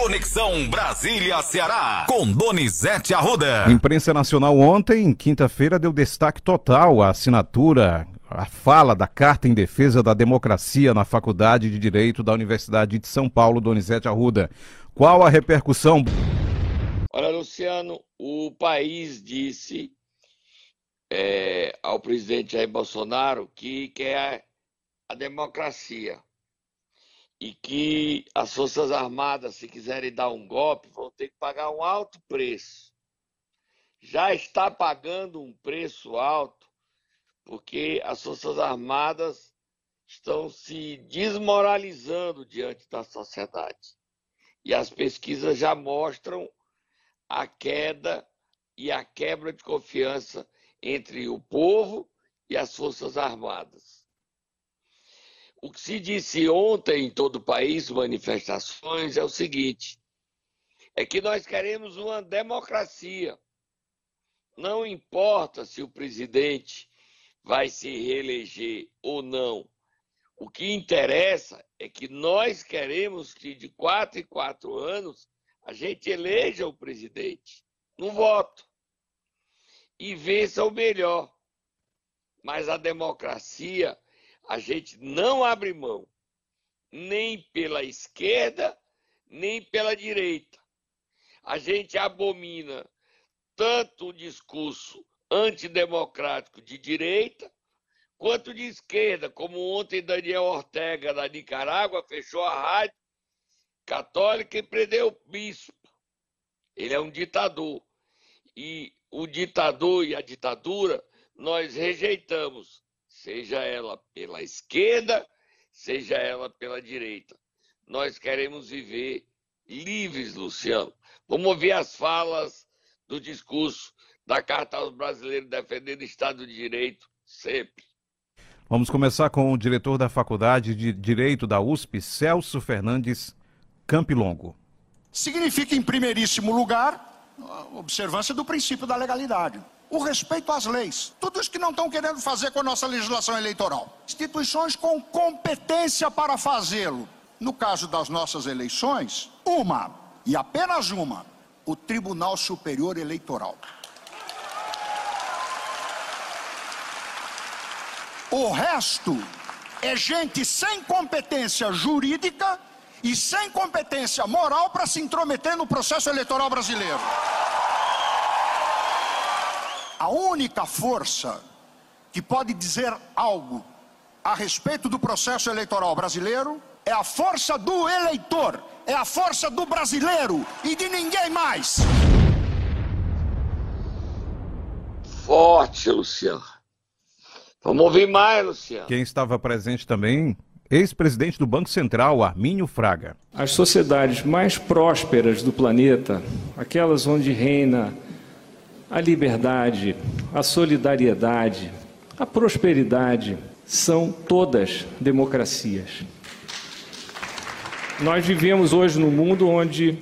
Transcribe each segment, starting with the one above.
Conexão Brasília-Ceará, com Donizete Arruda. A imprensa nacional ontem, quinta-feira, deu destaque total à assinatura, à fala da Carta em Defesa da Democracia na Faculdade de Direito da Universidade de São Paulo, Donizete Arruda. Qual a repercussão? Olha, Luciano, o país disse é, ao presidente Jair Bolsonaro que quer a democracia e que as Forças Armadas, se quiserem dar um golpe, vão ter que pagar um alto preço. Já está pagando um preço alto, porque as Forças Armadas estão se desmoralizando diante da sociedade. E as pesquisas já mostram a queda e a quebra de confiança entre o povo e as Forças Armadas. O que se disse ontem em todo o país, manifestações, é o seguinte: é que nós queremos uma democracia. Não importa se o presidente vai se reeleger ou não. O que interessa é que nós queremos que de quatro em quatro anos a gente eleja o presidente no voto e vença o melhor. Mas a democracia a gente não abre mão, nem pela esquerda, nem pela direita. A gente abomina tanto o discurso antidemocrático de direita, quanto de esquerda, como ontem Daniel Ortega, da Nicarágua, fechou a rádio católica e prendeu o bispo. Ele é um ditador. E o ditador e a ditadura nós rejeitamos seja ela pela esquerda, seja ela pela direita. Nós queremos viver livres, Luciano. Vamos ouvir as falas do discurso da Carta aos Brasileiros defendendo o Estado de Direito sempre. Vamos começar com o diretor da Faculdade de Direito da USP, Celso Fernandes Campilongo. Significa, em primeiríssimo lugar, a observância do princípio da legalidade o respeito às leis. Tudo isso que não estão querendo fazer com a nossa legislação eleitoral. Instituições com competência para fazê-lo. No caso das nossas eleições, uma, e apenas uma, o Tribunal Superior Eleitoral. O resto é gente sem competência jurídica e sem competência moral para se intrometer no processo eleitoral brasileiro. A única força que pode dizer algo a respeito do processo eleitoral brasileiro é a força do eleitor, é a força do brasileiro e de ninguém mais. Forte, Luciano. Vamos ouvir mais, Luciano. Quem estava presente também, ex-presidente do Banco Central, Armínio Fraga. As sociedades mais prósperas do planeta, aquelas onde reina a liberdade, a solidariedade, a prosperidade são todas democracias. Nós vivemos hoje num mundo onde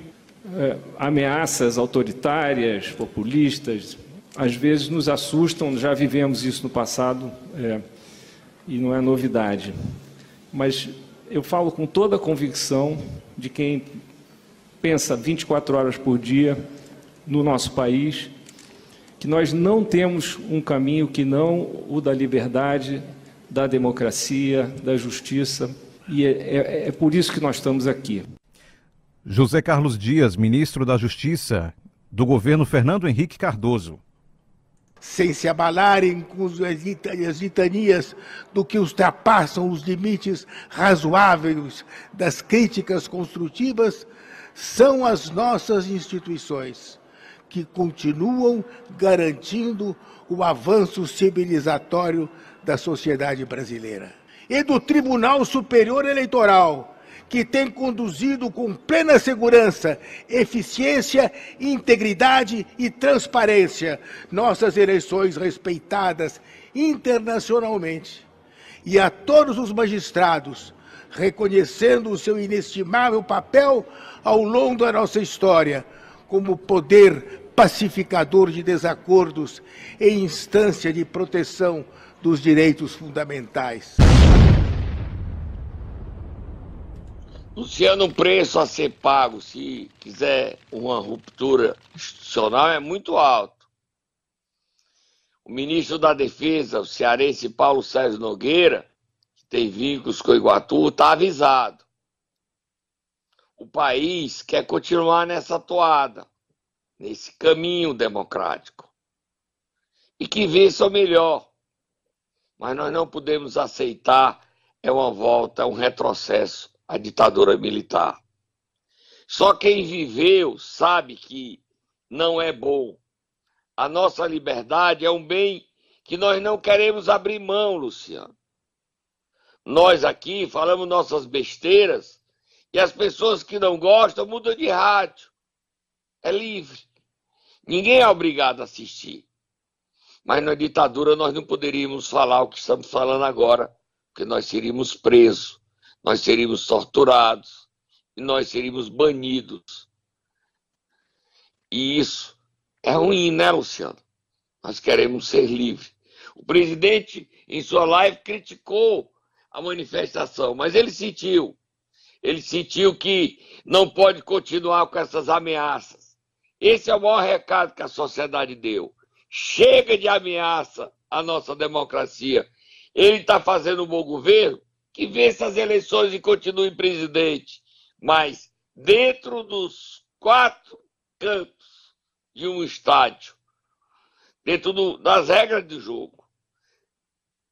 é, ameaças autoritárias, populistas, às vezes nos assustam, já vivemos isso no passado é, e não é novidade. Mas eu falo com toda a convicção de quem pensa 24 horas por dia no nosso país que nós não temos um caminho que não o da liberdade, da democracia, da justiça, e é, é, é por isso que nós estamos aqui. José Carlos Dias, ministro da Justiça do governo Fernando Henrique Cardoso. Sem se abalarem com as litanias do que ultrapassam os limites razoáveis das críticas construtivas, são as nossas instituições que continuam garantindo o avanço civilizatório da sociedade brasileira. E do Tribunal Superior Eleitoral, que tem conduzido com plena segurança, eficiência, integridade e transparência nossas eleições respeitadas internacionalmente. E a todos os magistrados, reconhecendo o seu inestimável papel ao longo da nossa história, como poder pacificador de desacordos e instância de proteção dos direitos fundamentais. Luciano, o preço a ser pago, se quiser uma ruptura institucional, é muito alto. O ministro da Defesa, o cearense Paulo Sérgio Nogueira, que tem vínculos com o Iguatu, está avisado. O país quer continuar nessa toada, nesse caminho democrático. E que vença o melhor. Mas nós não podemos aceitar é uma volta, é um retrocesso a ditadura militar. Só quem viveu sabe que não é bom. A nossa liberdade é um bem que nós não queremos abrir mão, Luciano. Nós aqui falamos nossas besteiras e as pessoas que não gostam mudam de rádio. É livre. Ninguém é obrigado a assistir. Mas na ditadura nós não poderíamos falar o que estamos falando agora, porque nós seríamos presos nós seríamos torturados e nós seríamos banidos. E isso é ruim, né, Luciano? Nós queremos ser livres. O presidente, em sua live, criticou a manifestação, mas ele sentiu. Ele sentiu que não pode continuar com essas ameaças. Esse é o maior recado que a sociedade deu. Chega de ameaça à nossa democracia. Ele está fazendo um bom governo? que vença as eleições e continue presidente, mas dentro dos quatro cantos de um estádio, dentro do, das regras de jogo,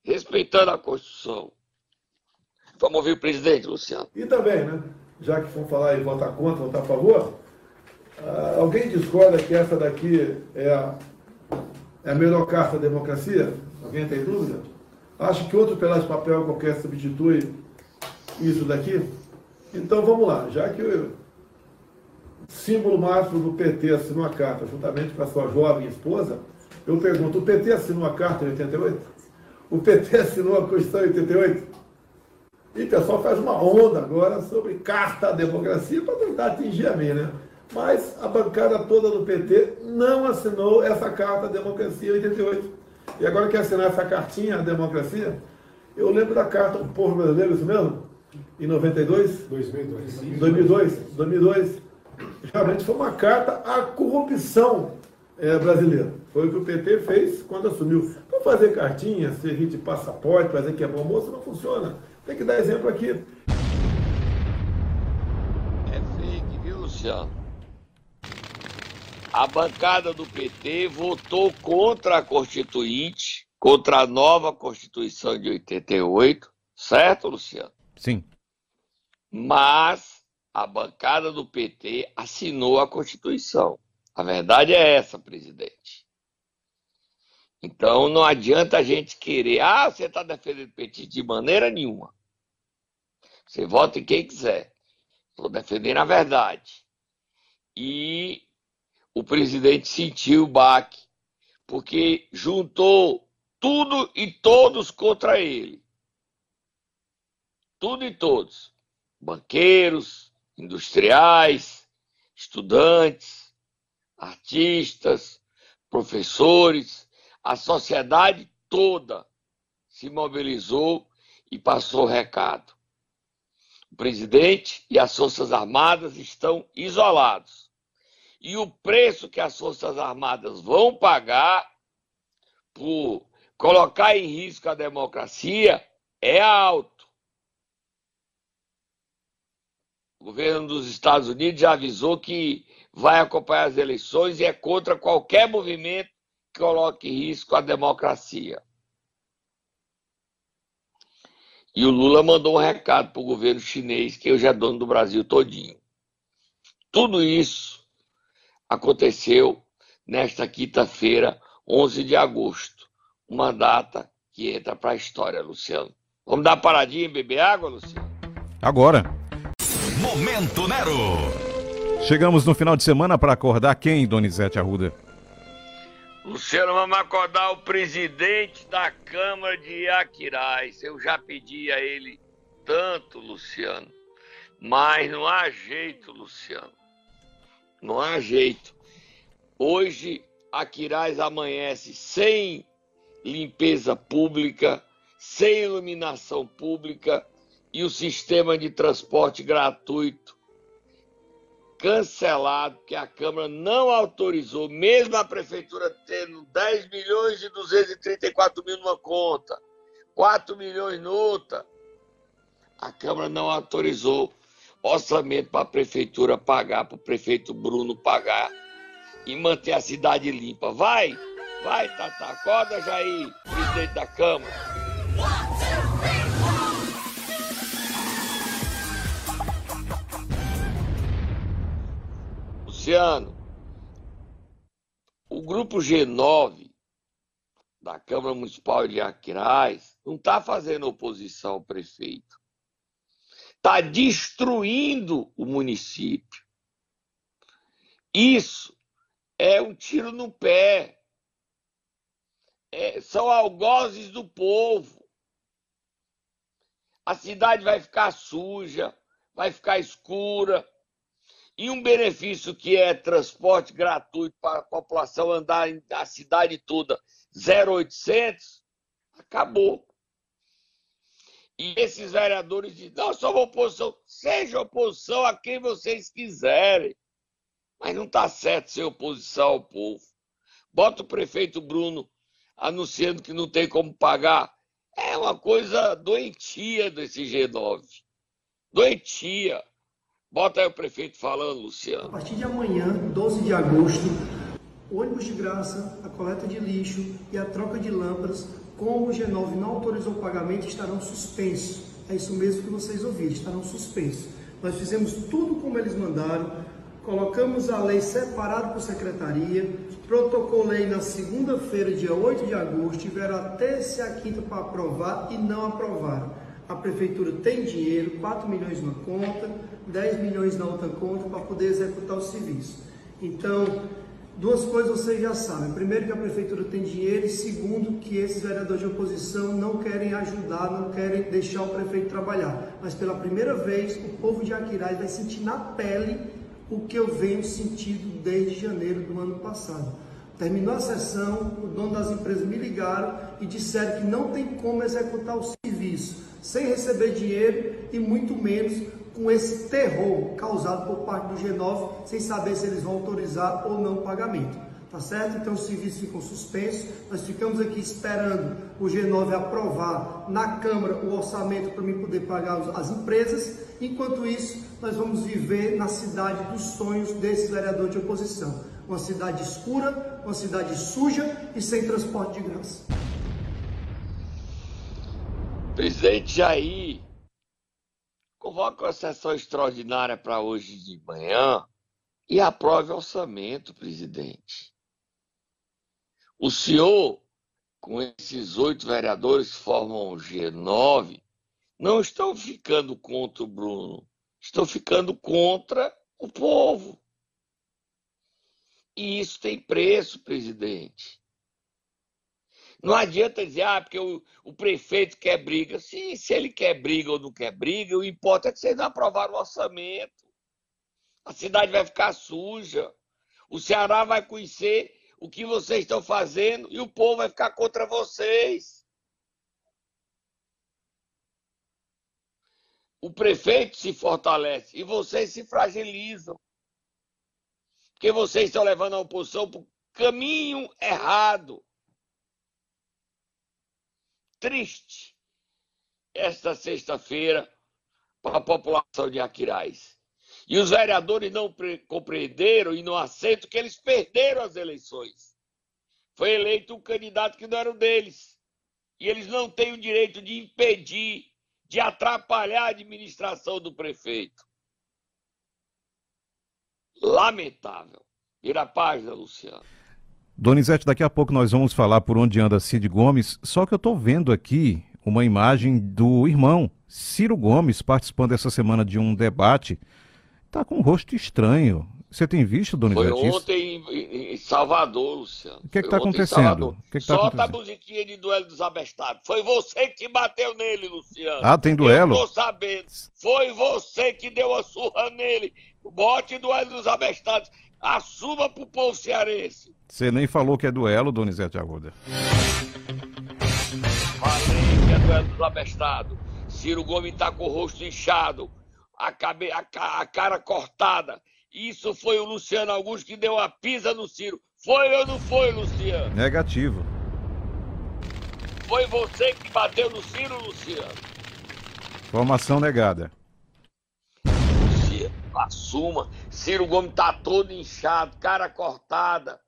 respeitando a Constituição. Vamos ouvir o presidente, Luciano. E também, né? Já que for falar em votar contra, votar a favor, uh, alguém discorda que essa daqui é a, é a melhor carta da democracia? Alguém tem dúvida? Acho que outro pedaço de papel qualquer substitui isso daqui. Então vamos lá, já que o símbolo máximo do PT assinou a carta juntamente com a sua jovem esposa, eu pergunto, o PT assinou a carta em 88? O PT assinou a Constituição em 88? E o pessoal faz uma onda agora sobre carta à democracia para tentar atingir a mim, né? Mas a bancada toda do PT não assinou essa carta à democracia em 88. E agora quer assinar essa cartinha à democracia? Eu lembro da carta do povo brasileiro, isso mesmo? Em 92? 2002. 2002. 2002. Realmente foi uma carta à corrupção é, brasileira. Foi o que o PT fez quando assumiu. Não fazer cartinha, servir de passaporte, fazer que é bom moço, não funciona. Tem que dar exemplo aqui. É fake, viu, Luciano? a bancada do PT votou contra a Constituinte, contra a nova Constituição de 88, certo, Luciano? Sim. Mas a bancada do PT assinou a Constituição. A verdade é essa, presidente. Então não adianta a gente querer, ah, você está defendendo o PT de maneira nenhuma. Você vota em quem quiser. Estou defendendo a verdade. E o presidente sentiu o baque, porque juntou tudo e todos contra ele. Tudo e todos. Banqueiros, industriais, estudantes, artistas, professores, a sociedade toda se mobilizou e passou o recado. O presidente e as Forças Armadas estão isolados e o preço que as Forças Armadas vão pagar por colocar em risco a democracia é alto. O governo dos Estados Unidos já avisou que vai acompanhar as eleições e é contra qualquer movimento que coloque em risco a democracia. E o Lula mandou um recado para o governo chinês, que hoje é dono do Brasil todinho. Tudo isso aconteceu nesta quinta-feira, 11 de agosto. Uma data que entra para a história, Luciano. Vamos dar uma paradinha e beber água, Luciano? Agora. Momento Nero. Chegamos no final de semana para acordar quem, Donizete Arruda? Luciano, vamos acordar o presidente da Câmara de Aquiraz. Eu já pedi a ele tanto, Luciano, mas não há jeito, Luciano. Não há jeito. Hoje, Aquiraz amanhece sem limpeza pública, sem iluminação pública e o sistema de transporte gratuito cancelado, que a Câmara não autorizou, mesmo a Prefeitura tendo 10 milhões e 234 mil numa conta, 4 milhões noutra. A Câmara não autorizou orçamento para a Prefeitura pagar, para o prefeito Bruno pagar e manter a cidade limpa. Vai, vai, Tata, acorda, Jair, presidente da Câmara. Luciano, o grupo G9 da Câmara Municipal de Aquiraz não está fazendo oposição ao prefeito. Está destruindo o município. Isso é um tiro no pé. É, são algozes do povo. A cidade vai ficar suja, vai ficar escura e um benefício que é transporte gratuito para a população andar na cidade toda, 0800, acabou. E esses vereadores dizem, não, somos oposição. Seja oposição a quem vocês quiserem. Mas não está certo ser oposição ao povo. Bota o prefeito Bruno anunciando que não tem como pagar. É uma coisa doentia desse G9. Doentia. Bota aí o prefeito falando, Luciano. A partir de amanhã, 12 de agosto, ônibus de graça, a coleta de lixo e a troca de lâmpadas, como o G9 não autorizou o pagamento, estarão suspensos. É isso mesmo que vocês ouviram, estarão suspensos. Nós fizemos tudo como eles mandaram, colocamos a lei separada por secretaria, protocolei na segunda-feira, dia 8 de agosto, tiveram até se a quinta para aprovar e não aprovaram a prefeitura tem dinheiro, 4 milhões na conta, 10 milhões na outra conta para poder executar o serviço. Então, duas coisas vocês já sabem. Primeiro que a prefeitura tem dinheiro e segundo que esses vereadores de oposição não querem ajudar, não querem deixar o prefeito trabalhar. Mas pela primeira vez, o povo de Aquiraz vai sentir na pele o que eu venho sentindo desde janeiro do ano passado. Terminou a sessão, o dono das empresas me ligaram e disseram que não tem como executar o serviço sem receber dinheiro e muito menos com esse terror causado por parte do G9, sem saber se eles vão autorizar ou não o pagamento. Tá certo? Então os serviços ficam suspensos. Nós ficamos aqui esperando o G9 aprovar na Câmara o orçamento para mim poder pagar as empresas. Enquanto isso, nós vamos viver na cidade dos sonhos desse vereador de oposição. Uma cidade escura, uma cidade suja e sem transporte de graça. Presidente Jair, convoca uma sessão extraordinária para hoje de manhã e aprove o orçamento, presidente. O senhor, com esses oito vereadores que formam o G9, não estão ficando contra o Bruno, estão ficando contra o povo. E isso tem preço, presidente. Não adianta dizer, ah, porque o, o prefeito quer briga. Sim, se ele quer briga ou não quer briga, o importante é que vocês não aprovaram o orçamento. A cidade vai ficar suja. O Ceará vai conhecer o que vocês estão fazendo e o povo vai ficar contra vocês. O prefeito se fortalece e vocês se fragilizam. Porque vocês estão levando a oposição para o caminho errado triste esta sexta-feira para a população de Aquiraz. E os vereadores não compreenderam e não aceitam que eles perderam as eleições. Foi eleito um candidato que não era o deles. E eles não têm o direito de impedir, de atrapalhar a administração do prefeito. Lamentável. Vira a página, Luciano. Donizete, daqui a pouco nós vamos falar por onde anda Cid Gomes, só que eu estou vendo aqui uma imagem do irmão Ciro Gomes participando essa semana de um debate. Está com um rosto estranho. Você tem visto, Donizete? Foi ontem em Salvador, Luciano. O que está acontecendo? Que que tá Solta acontecendo? a musiquinha de duelo dos abestados. Foi você que bateu nele, Luciano. Ah, tem duelo? Eu tô sabendo. Foi você que deu a surra nele. Bote duelo dos abestados. Assuma pro povo cearense. Você nem falou que é duelo, Donizete Arruda. Falei que é duelo dos abestados. Ciro Gomes está com o rosto inchado, a, cabe, a, a, cara cortada. Isso foi o Luciano Augusto que deu a pisa no Ciro. Foi ou não foi, Luciano? Negativo. Foi você que bateu no Ciro, Luciano? Informação negada. Assuma. Ciro Gomes tá todo inchado, cara cortada.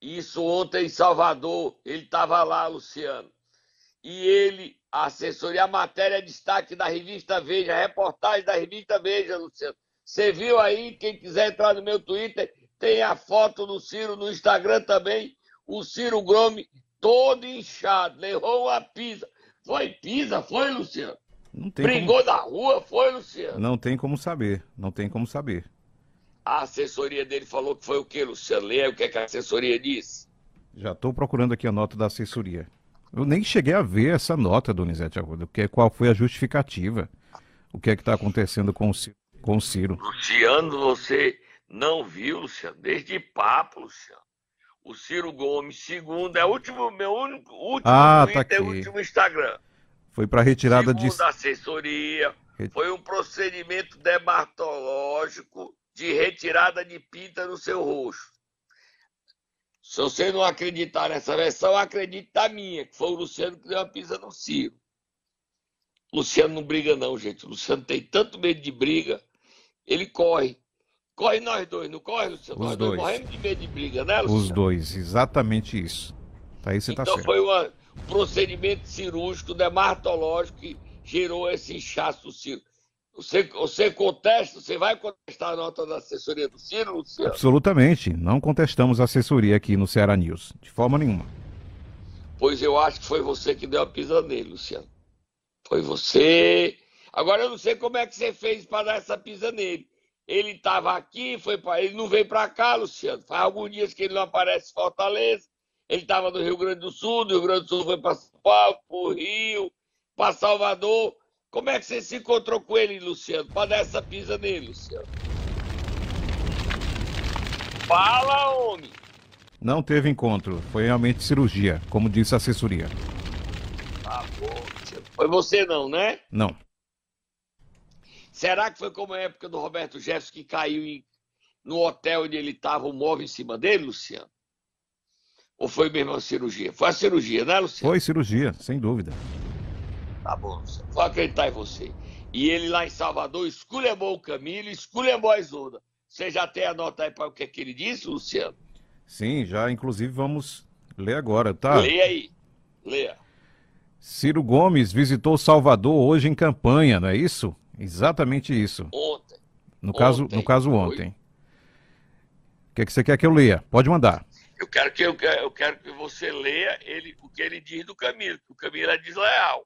Isso ontem em Salvador, ele estava lá, Luciano. E ele, a assessoria, a matéria é destaque da revista Veja, reportagem da revista Veja, Luciano. Você viu aí, quem quiser entrar no meu Twitter, tem a foto do Ciro no Instagram também. O Ciro Gomes todo inchado, levou uma pisa. Foi pisa, foi, Luciano? Não tem Brigou como... na rua, foi, Luciano? Não tem como saber, não tem como saber. A assessoria dele falou que foi o que, Luciano? Leia o que, é que a assessoria disse. Já estou procurando aqui a nota da assessoria. Eu nem cheguei a ver essa nota, Donizete Arruda, que, qual foi a justificativa. O que é que está acontecendo com o, Ciro, com o Ciro. Luciano, você não viu, Luciano? Desde papo, Luciano. O Ciro Gomes, segundo, é o último, meu único, último ah, tá Twitter, aqui. último Instagram. Foi para retirada segundo de... a assessoria, foi um procedimento dermatológico de retirada de pinta no seu rosto. Se você não acreditar nessa versão, acredite na minha, que foi o Luciano que deu a pisa no Ciro. Luciano não briga não, gente. O Luciano tem tanto medo de briga, ele corre. Corre nós dois, não corre, Luciano? Os nós dois. dois morremos de medo de briga, né, Luciano? Os dois, exatamente isso. Tá aí você então tá certo. foi uma, um procedimento cirúrgico, dermatológico, que gerou esse inchaço do Ciro. Você, você contesta, você vai contestar a nota da assessoria do Ciro, Luciano? Absolutamente. Não contestamos a assessoria aqui no Ceará News. De forma nenhuma. Pois eu acho que foi você que deu a pisa nele, Luciano. Foi você. Agora eu não sei como é que você fez para dar essa pisa nele. Ele estava aqui, foi para ele não veio para cá, Luciano. Faz alguns dias que ele não aparece em Fortaleza. Ele estava no Rio Grande do Sul, do Rio Grande do Sul foi para São Paulo, para o Rio, para Salvador. Como é que você se encontrou com ele, Luciano, para dar essa pisa nele, Luciano? Fala, homem! Não teve encontro. Foi realmente cirurgia, como disse a assessoria. Tá bom. Foi você não, né? Não. Será que foi como a época do Roberto Jefferson que caiu em, no hotel onde ele estava, o móvel em cima dele, Luciano? Ou foi mesmo a cirurgia? Foi a cirurgia, né, Luciano? Foi cirurgia, sem dúvida. Tá bom, Luciano. Vou acreditar em você. E ele lá em Salvador esculhambou o Camilo, esculhambou a Isolda. Você já tem a nota aí para o que, é que ele disse, Luciano? Sim, já inclusive vamos ler agora, tá? Leia aí. Leia. Ciro Gomes visitou Salvador hoje em campanha, não é isso? Exatamente isso. Ontem. No caso, Ontem, no caso foi. ontem. O que, é que você quer que eu leia? Pode mandar. Eu quero que, eu, quero- eu quero que você leia ele, o que ele diz do Camilo, que o Camilo é desleal.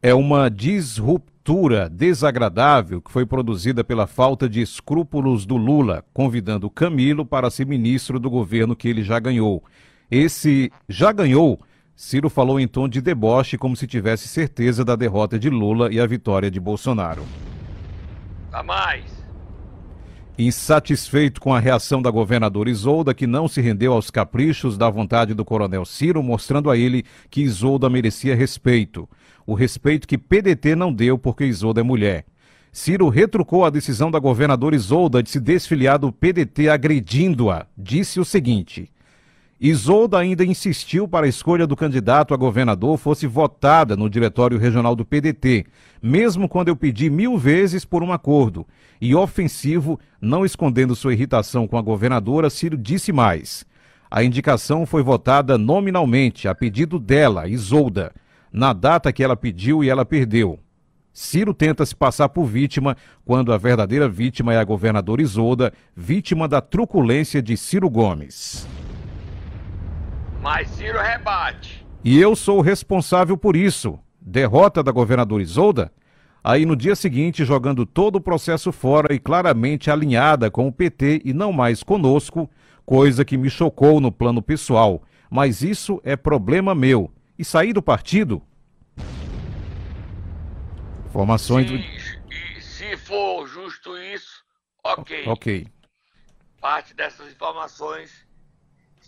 É uma disruptura desagradável que foi produzida pela falta de escrúpulos do Lula, convidando Camilo para ser ministro do governo que ele já ganhou. Esse já ganhou, Ciro falou em tom de deboche, como se tivesse certeza da derrota de Lula e a vitória de Bolsonaro. Tá mais. Insatisfeito com a reação da governadora Isolda, que não se rendeu aos caprichos da vontade do coronel Ciro, mostrando a ele que Isolda merecia respeito. O respeito que PDT não deu porque Isolda é mulher. Ciro retrucou a decisão da governadora Isolda de se desfiliar do PDT agredindo-a. Disse o seguinte: Isolda ainda insistiu para a escolha do candidato a governador fosse votada no diretório regional do PDT, mesmo quando eu pedi mil vezes por um acordo. E ofensivo, não escondendo sua irritação com a governadora, Ciro disse mais. A indicação foi votada nominalmente, a pedido dela, Isolda, na data que ela pediu e ela perdeu. Ciro tenta se passar por vítima, quando a verdadeira vítima é a governadora Isolda, vítima da truculência de Ciro Gomes. Mas Ciro rebate. E eu sou o responsável por isso. Derrota da governadora Isolda? Aí no dia seguinte, jogando todo o processo fora e claramente alinhada com o PT e não mais conosco, coisa que me chocou no plano pessoal. Mas isso é problema meu. E sair do partido? Informações do. E, e se for justo isso, ok. Ok. Parte dessas informações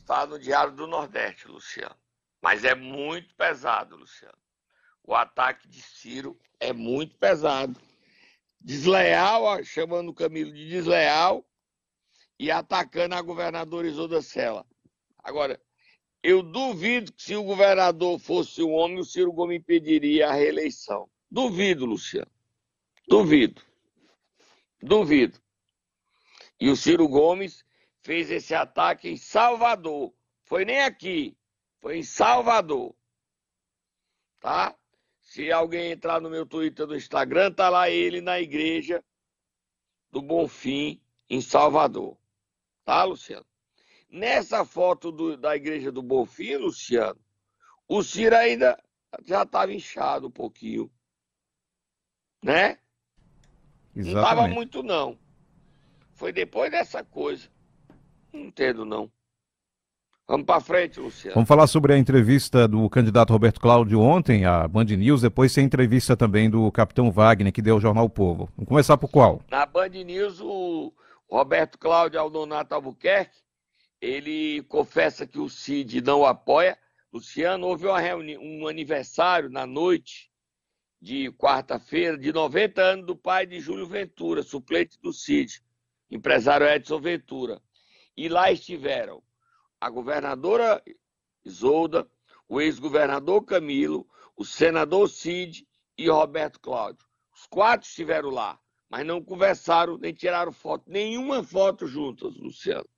está no Diário do Nordeste, Luciano. Mas é muito pesado, Luciano. o ataque de Ciro é muito pesado. Desleal, chamando o Camilo de desleal e atacando a governadora Isolda Sela. Agora, eu duvido que se o governador fosse um homem, o Ciro Gomes impediria a reeleição. Duvido, Luciano. Duvido. Duvido. E o Ciro Gomes fez esse ataque em Salvador. Foi nem aqui, foi em Salvador. Tá? Se alguém entrar no meu Twitter, no Instagram, tá lá ele na igreja do Bonfim, em Salvador. Tá, Luciano? Nessa foto do, da igreja do Bonfim, Luciano, o Ciro ainda já estava inchado um pouquinho. Né? Exatamente. Não estava muito, não. Foi depois dessa coisa. Não entendo, não. Vamos para frente, Luciano. Vamos falar sobre a entrevista do candidato Roberto Cláudio ontem, à Band News, depois tem a entrevista também do capitão Wagner, que deu ao Jornal Povo. Vamos começar por qual? Na Band News, o Roberto Cláudio Aldonato Albuquerque, ele confessa que o Cid não o apoia. Luciano, houve uma reuni um aniversário na noite de quarta-feira de 90 anos do pai de Júlio Ventura, suplente do Cid, empresário Edson Ventura. E lá estiveram a governadora Isolda, o ex-governador Camilo, o senador Cid e Roberto Cláudio. Os quatro estiveram lá, mas não conversaram nem tiraram foto, nenhuma foto juntas, Luciano.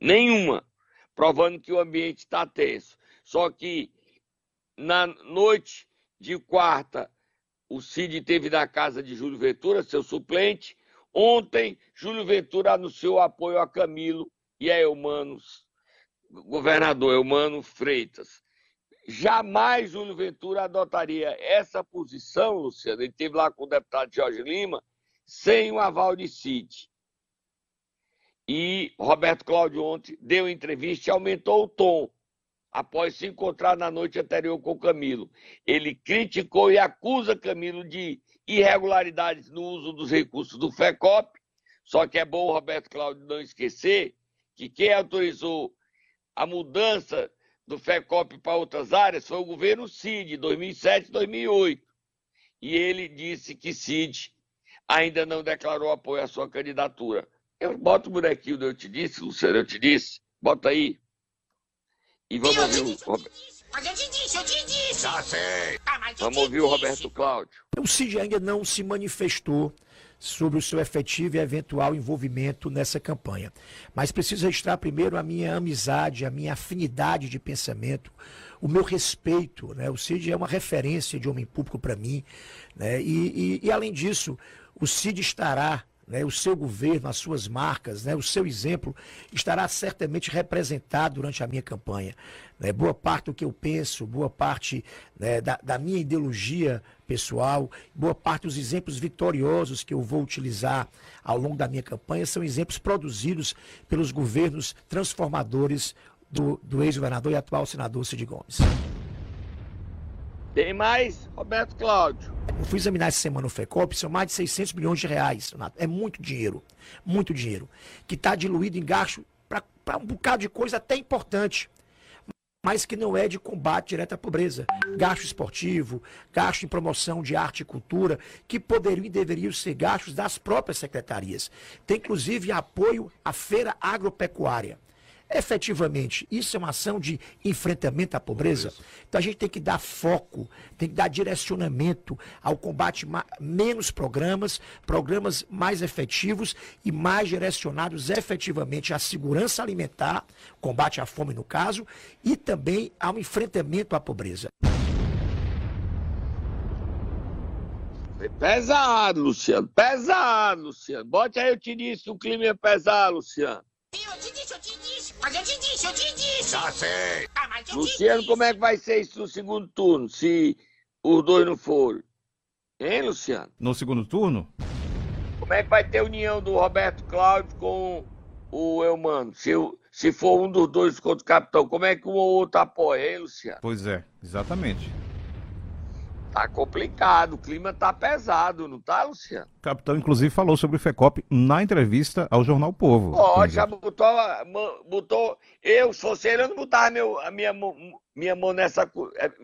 Nenhuma. Provando que o ambiente está tenso. Só que na noite de quarta, o Cid teve na casa de Júlio Ventura, seu suplente. Ontem, Júlio Ventura anunciou apoio a Camilo e a Eumanos governador Eumano Freitas. Jamais Júlio Ventura adotaria essa posição, Luciano. Ele esteve lá com o deputado Jorge Lima, sem o aval de Cid. E Roberto Cláudio ontem deu entrevista e aumentou o tom após se encontrar na noite anterior com Camilo. Ele criticou e acusa Camilo de irregularidades no uso dos recursos do FECOP. Só que é bom o Roberto Cláudio não esquecer que quem autorizou a mudança do FECOP para outras áreas foi o governo Cid, 2007 2008. E ele disse que Cid ainda não declarou apoio à sua candidatura. Eu boto o bonequinho do Eu Te Disse, Luciano, eu te disse. Bota aí. E vamos ouvir o. Mas eu te disse, eu te disse. Já sei. Ah, vamos ouvir o Roberto Cláudio. O Cid ainda não se manifestou sobre o seu efetivo e eventual envolvimento nessa campanha. Mas preciso registrar primeiro a minha amizade, a minha afinidade de pensamento, o meu respeito. Né? O Cid é uma referência de homem público para mim. Né? E, e, e, além disso, o Cid estará né, o seu governo, as suas marcas, né, o seu exemplo estará certamente representado durante a minha campanha. Né, boa parte do que eu penso, boa parte né, da, da, minha ideologia pessoal, boa parte dos exemplos vitoriosos que eu vou utilizar ao longo da minha campanha são exemplos produzidos pelos governos transformadores do, do ex-governador e atual senador Cid Gomes. Tem mais, Roberto Cláudio. Eu fui examinar essa semana o FECOP, são mais de 600 milhões de reais. É muito dinheiro, muito dinheiro, que está diluído em gasto para um bocado de coisa até importante, mas que não é de combate direto à pobreza. Gasto esportivo, gasto em promoção de arte e cultura, que poderiam e deveriam ser gastos das próprias secretarias. Tem inclusive apoio à feira agropecuária. Efetivamente, isso é uma ação de enfrentamento à pobreza. Então a gente tem que dar foco, tem que dar direcionamento ao combate menos programas, programas mais efetivos e mais direcionados efetivamente à segurança alimentar, combate à fome no caso, e também ao enfrentamento à pobreza. Pesado, Luciano, pesado, Luciano. Bote aí, te disse, o clima é pesado, Luciano. Eu te disse, eu te disse. Mas eu te disse, eu te disse. Já sei. Ah, mas eu Luciano, te como é que vai ser isso no segundo turno, se os dois não forem? Hein, Luciano? No segundo turno? Como é que vai ter união do Roberto Cláudio com o Eumano? Se, se for um dos dois contra o capitão, como é que o outro apoia, hein, Luciano? Pois é, exatamente. Tá complicado, o clima tá pesado, não tá, Luciano? O capitão, inclusive, falou sobre o FECOP na entrevista ao Jornal Povo. Ó, já botou, botou. Eu, se fosse ele, eu não botava meu, a minha, minha mão nessa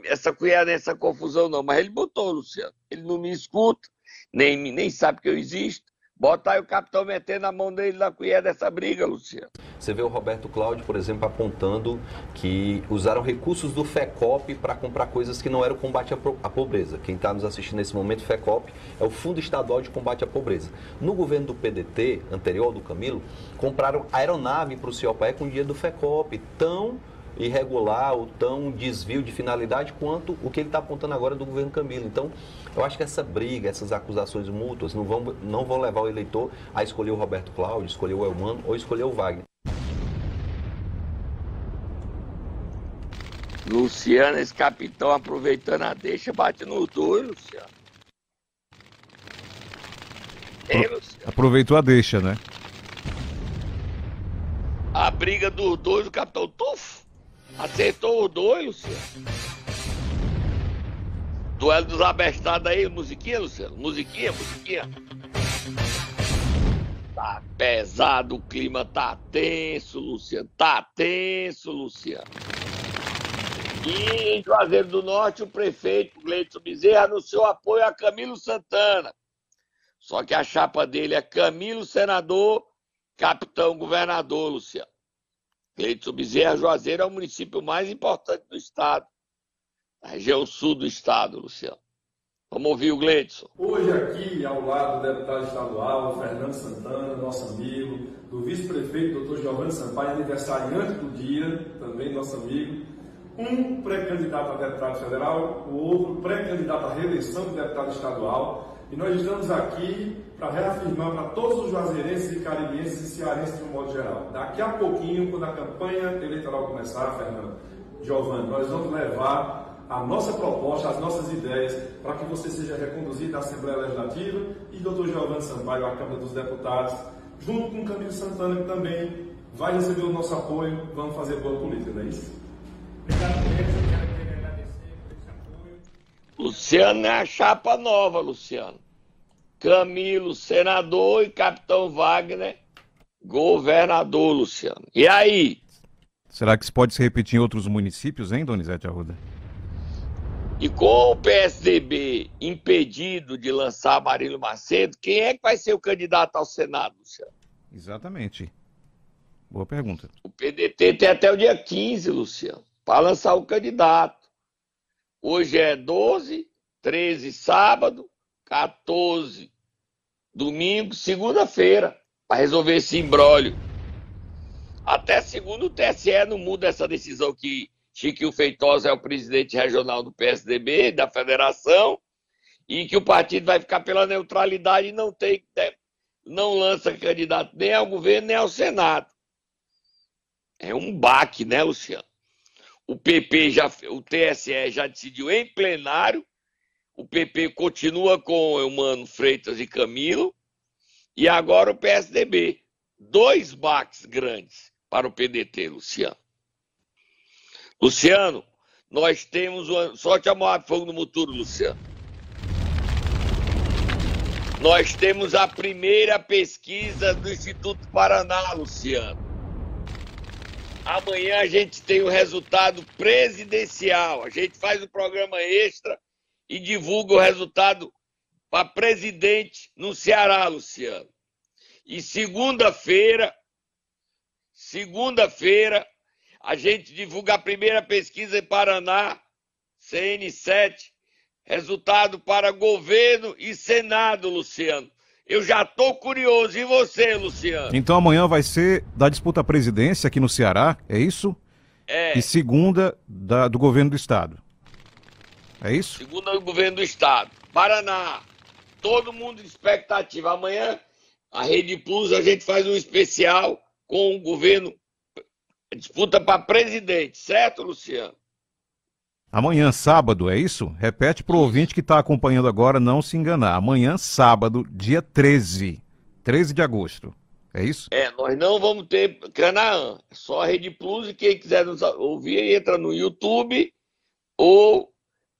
essa colher nessa confusão, não. Mas ele botou, Luciano. Ele não me escuta, nem, nem sabe que eu existo. Bota aí o capitão metendo a mão dele na colher dessa briga, Luciano. Você vê o Roberto Cláudio, por exemplo, apontando que usaram recursos do FECOP para comprar coisas que não eram combate à pobreza. Quem está nos assistindo nesse momento, FECOP, é o Fundo Estadual de Combate à Pobreza. No governo do PDT, anterior do Camilo, compraram aeronave para o CIOPAE com dinheiro do FECOP, tão irregular ou tão desvio de finalidade quanto o que ele está apontando agora do governo Camilo. Então, eu acho que essa briga, essas acusações mútuas não vão, não vão levar o eleitor a escolher o Roberto Cláudio, escolher o Elmano ou escolher o Wagner. Luciano, esse capitão aproveitando a deixa, bate no dois, Luciano. Ei, Luciano. Aproveitou a deixa, né? A briga dos dois, o capitão Tuf acertou os dois, Luciano. Duelo dos abestados aí, musiquinha, Luciano? Musiquinha, musiquinha. Tá pesado, o clima tá tenso, Luciano. Tá tenso, Luciano. E em Juazeiro do Norte, o prefeito Gleito Bezerra anunciou apoio a Camilo Santana. Só que a chapa dele é Camilo Senador, Capitão Governador, Luciano. Gleito Bezerra, Juazeiro é o município mais importante do estado a região sul do estado, Luciano. Vamos ouvir o Gleidson. Hoje aqui, ao lado do deputado estadual, Fernando Santana, nosso amigo, do vice-prefeito, doutor Giovanni Sampaio, aniversariante do dia, também nosso amigo, um pré-candidato a deputado federal, o outro pré-candidato à reeleição de deputado estadual, e nós estamos aqui para reafirmar para todos os juazeirenses e caribenses e cearenses de um modo geral. Daqui a pouquinho, quando a campanha eleitoral começar, Fernando, Giovanni, nós vamos levar a nossa proposta, as nossas ideias, para que você seja reconduzido à Assembleia Legislativa e doutor Giovanni Sampaio à Câmara dos Deputados, junto com Camilo Santana, que também vai receber o nosso apoio. Vamos fazer boa política, não é isso? Obrigado, quero agradecer por esse apoio. Luciano é a chapa nova, Luciano. Camilo, senador, e Capitão Wagner, governador, Luciano. E aí? Será que isso pode se repetir em outros municípios, hein, Donizete Arruda? E com o PSDB impedido de lançar Marílio Macedo, quem é que vai ser o candidato ao Senado, Luciano? Exatamente. Boa pergunta. O PDT tem até o dia 15, Luciano, para lançar o candidato. Hoje é 12, 13 sábado, 14 domingo, segunda-feira, para resolver esse imbróglio. Até segundo o TSE não muda essa decisão que Chiquinho Feitosa é o presidente regional do PSDB, da federação, e que o partido vai ficar pela neutralidade e não tem não lança candidato nem ao governo nem ao Senado. É um baque, né, Luciano? O PP já, o TSE já decidiu em plenário, o PP continua com o Mano Freitas e Camilo, e agora o PSDB. Dois baques grandes para o PDT, Luciano. Luciano, nós temos uma. Sorte a maior fogo no muturo, Luciano. Nós temos a primeira pesquisa do Instituto Paraná, Luciano. Amanhã a gente tem o resultado presidencial. A gente faz o um programa extra e divulga o resultado para presidente no Ceará, Luciano. E segunda-feira, segunda-feira, a gente divulga a primeira pesquisa em Paraná, CN7, resultado para governo e Senado, Luciano. Eu já estou curioso. E você, Luciano? Então amanhã vai ser da disputa à presidência aqui no Ceará, é isso? É. E segunda da, do governo do Estado. É isso? Segunda do governo do Estado. Paraná. Todo mundo de expectativa. Amanhã, a Rede Plus, a gente faz um especial com o governo disputa para presidente, certo, Luciano? Amanhã, sábado, é isso? Repete para o ouvinte que está acompanhando agora não se enganar. Amanhã, sábado, dia 13. 13 de agosto. É isso? É, nós não vamos ter Canaã. É só a Rede Plus e quem quiser nos ouvir entra no YouTube ou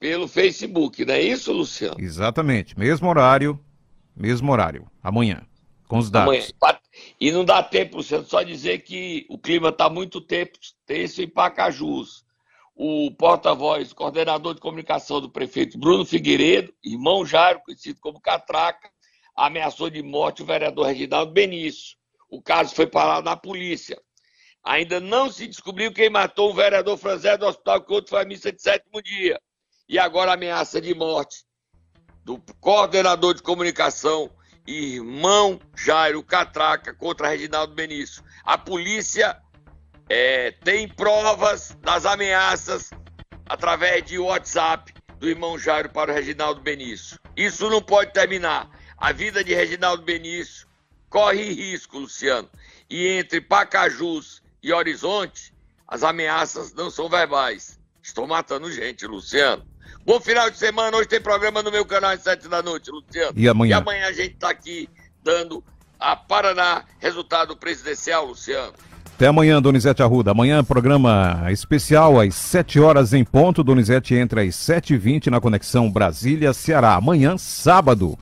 pelo Facebook, não é isso, Luciano? Exatamente. Mesmo horário, mesmo horário. Amanhã. Com os dados. Amanhã. E não dá tempo, Luciano, só dizer que o clima está muito tempo tenso em Pacajus. O porta-voz, coordenador de comunicação do prefeito Bruno Figueiredo, irmão Jairo, conhecido como Catraca, ameaçou de morte o vereador Reginaldo Benício. O caso foi parado na polícia. Ainda não se descobriu quem matou o vereador Franzé do hospital, que outro foi a missa de sétimo dia. E agora ameaça de morte do coordenador de comunicação irmão Jairo Catraca contra Reginaldo Benício. A polícia é, tem provas das ameaças através de WhatsApp do irmão Jairo para o Reginaldo Benício. Isso não pode terminar. A vida de Reginaldo Benício corre risco, Luciano. E entre Pacajus e Horizonte, as ameaças não são verbais. Estão matando gente, Luciano. Bom final de semana. Hoje tem programa no meu canal às sete da noite, Luciano. E amanhã? E amanhã a gente está aqui dando a Paraná resultado presidencial, Luciano. Até amanhã, Donizete Arruda. Amanhã, programa especial às 7 horas em ponto. Donizete entra às 7h20 na conexão Brasília-Ceará. Amanhã, sábado,